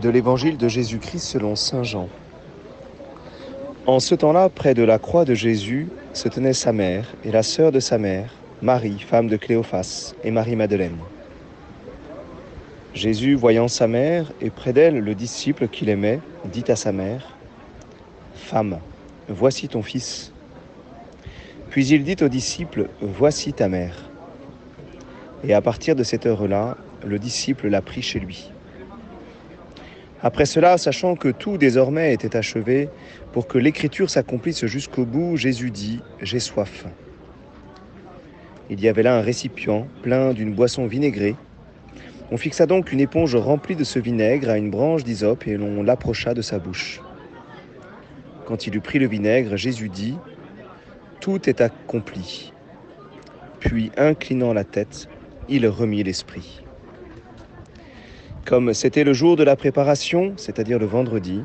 de l'évangile de Jésus-Christ selon Saint Jean. En ce temps-là, près de la croix de Jésus, se tenait sa mère et la sœur de sa mère, Marie, femme de Cléophas, et Marie-Madeleine. Jésus, voyant sa mère et près d'elle le disciple qu'il aimait, dit à sa mère, Femme, voici ton fils. Puis il dit au disciple, Voici ta mère. Et à partir de cette heure-là, le disciple l'a pris chez lui. Après cela, sachant que tout désormais était achevé, pour que l'écriture s'accomplisse jusqu'au bout, Jésus dit, J'ai soif. Il y avait là un récipient plein d'une boisson vinaigrée. On fixa donc une éponge remplie de ce vinaigre à une branche d'hysope et l'on l'approcha de sa bouche. Quand il eut pris le vinaigre, Jésus dit, Tout est accompli. Puis, inclinant la tête, il remit l'esprit. Comme c'était le jour de la préparation, c'est-à-dire le vendredi,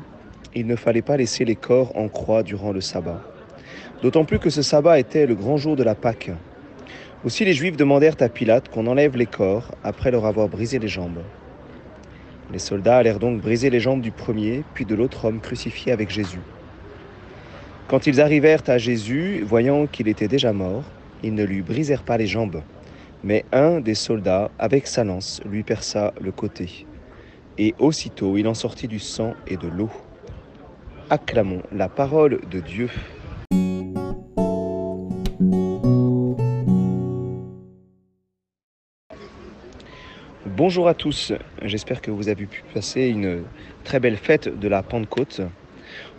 il ne fallait pas laisser les corps en croix durant le sabbat. D'autant plus que ce sabbat était le grand jour de la Pâque. Aussi les Juifs demandèrent à Pilate qu'on enlève les corps après leur avoir brisé les jambes. Les soldats allèrent donc briser les jambes du premier, puis de l'autre homme crucifié avec Jésus. Quand ils arrivèrent à Jésus, voyant qu'il était déjà mort, ils ne lui brisèrent pas les jambes, mais un des soldats, avec sa lance, lui perça le côté. Et aussitôt il en sortit du sang et de l'eau. Acclamons la parole de Dieu. Bonjour à tous, j'espère que vous avez pu passer une très belle fête de la Pentecôte.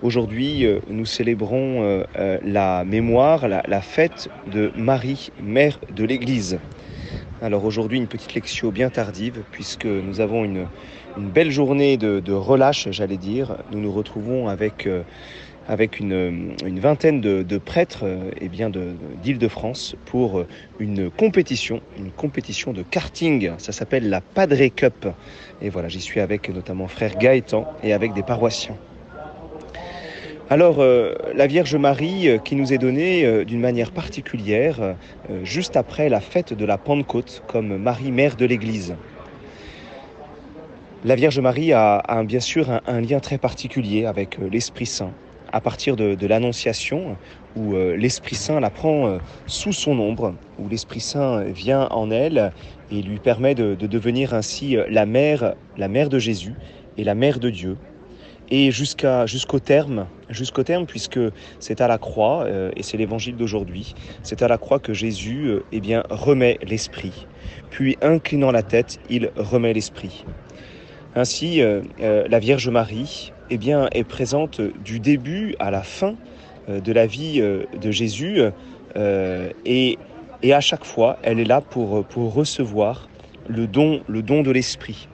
Aujourd'hui, euh, nous célébrons euh, euh, la mémoire, la, fête de Marie, mère de l'Église. Alors aujourd'hui, une petite lecture bien tardive, puisque nous avons une, belle journée de, relâche, j'allais dire. Nous nous retrouvons avec, avec une, vingtaine de, prêtres et bien d'Île-de-France pour une compétition, une compétition de karting. Ça s'appelle la Padre Cup. Et voilà, j'y suis avec notamment frère Gaëtan et avec des paroissiens. Alors, euh, la Vierge Marie euh, qui nous est donnée euh, d'une manière particulière juste après la fête de la Pentecôte comme Marie, mère de l'Église. La Vierge Marie a, bien sûr un, lien très particulier avec l'Esprit Saint à partir de, l'Annonciation où l'Esprit Saint la prend sous son ombre, où l'Esprit Saint vient en elle et lui permet de, de devenir ainsi la mère, la mère de Jésus et la mère de Dieu et jusqu'à jusqu'au terme, jusqu'au terme, puisque c'est à la croix, euh, et c'est l'évangile d'aujourd'hui, c'est à la croix que Jésus euh, eh bien, remet l'esprit. Puis, inclinant la tête, il remet l'esprit. Ainsi, euh, la Vierge Marie eh bien, est présente du début à la fin de la vie de Jésus, et, à chaque fois, elle est là pour, recevoir le don de l'esprit.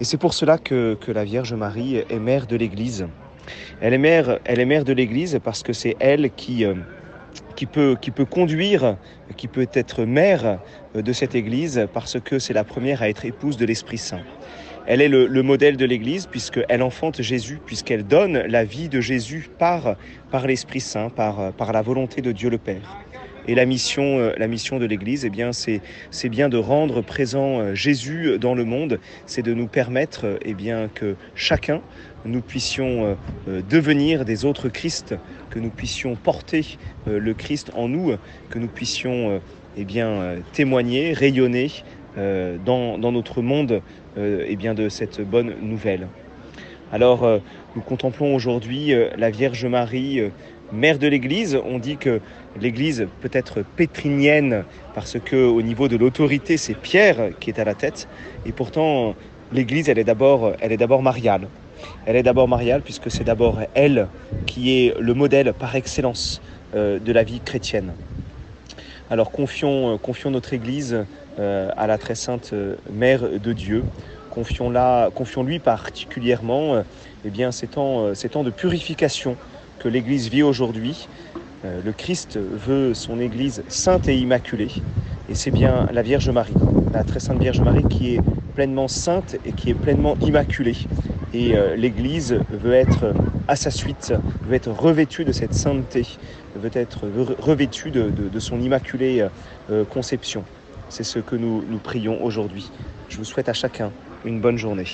Et c'est pour cela que, la Vierge Marie est mère de l'Église. Elle est mère, de l'Église parce que c'est elle qui, euh, peut, conduire, qui peut être mère de cette Église parce que c'est la première à être épouse de l'Esprit Saint. Elle est le, modèle de l'Église puisqu'elle enfante Jésus, puisqu'elle donne la vie de Jésus par, par l'Esprit Saint, par, par la volonté de Dieu le Père. Et la mission, euh, la mission de l'Église, eh c'est, bien de rendre présent euh, Jésus dans le monde, c'est de nous permettre eh que chacun, nous puissions euh, devenir des autres Christ, que nous puissions porter le Christ en nous, que nous puissions eh témoigner, rayonner dans, dans, notre monde eh bien, de cette bonne nouvelle. Alors, nous contemplons aujourd'hui la Vierge Marie mère de l'Église. On dit que l'Église peut être pétrinienne parce que au niveau de l'autorité, c'est Pierre qui est à la tête. Et pourtant, l'Église, elle est d'abord, mariale. Elle est d'abord mariale puisque c'est d'abord elle qui est le modèle par excellence euh, de la vie chrétienne. Alors confions, euh, notre Église euh, à la très sainte Mère de Dieu. Confions-la, confions-lui particulièrement eh bien, ces temps de purification que l'Église vit aujourd'hui. Euh, le Christ veut son Église sainte et immaculée. Et c'est bien la Vierge Marie, la très sainte Vierge Marie, qui est pleinement sainte et qui est pleinement immaculée. Et euh, l'Église veut être à sa suite, veut être revêtue de cette sainteté, veut être revêtue de, son immaculée euh, conception. C'est ce que nous, nous prions aujourd'hui. Je vous souhaite à chacun une bonne journée.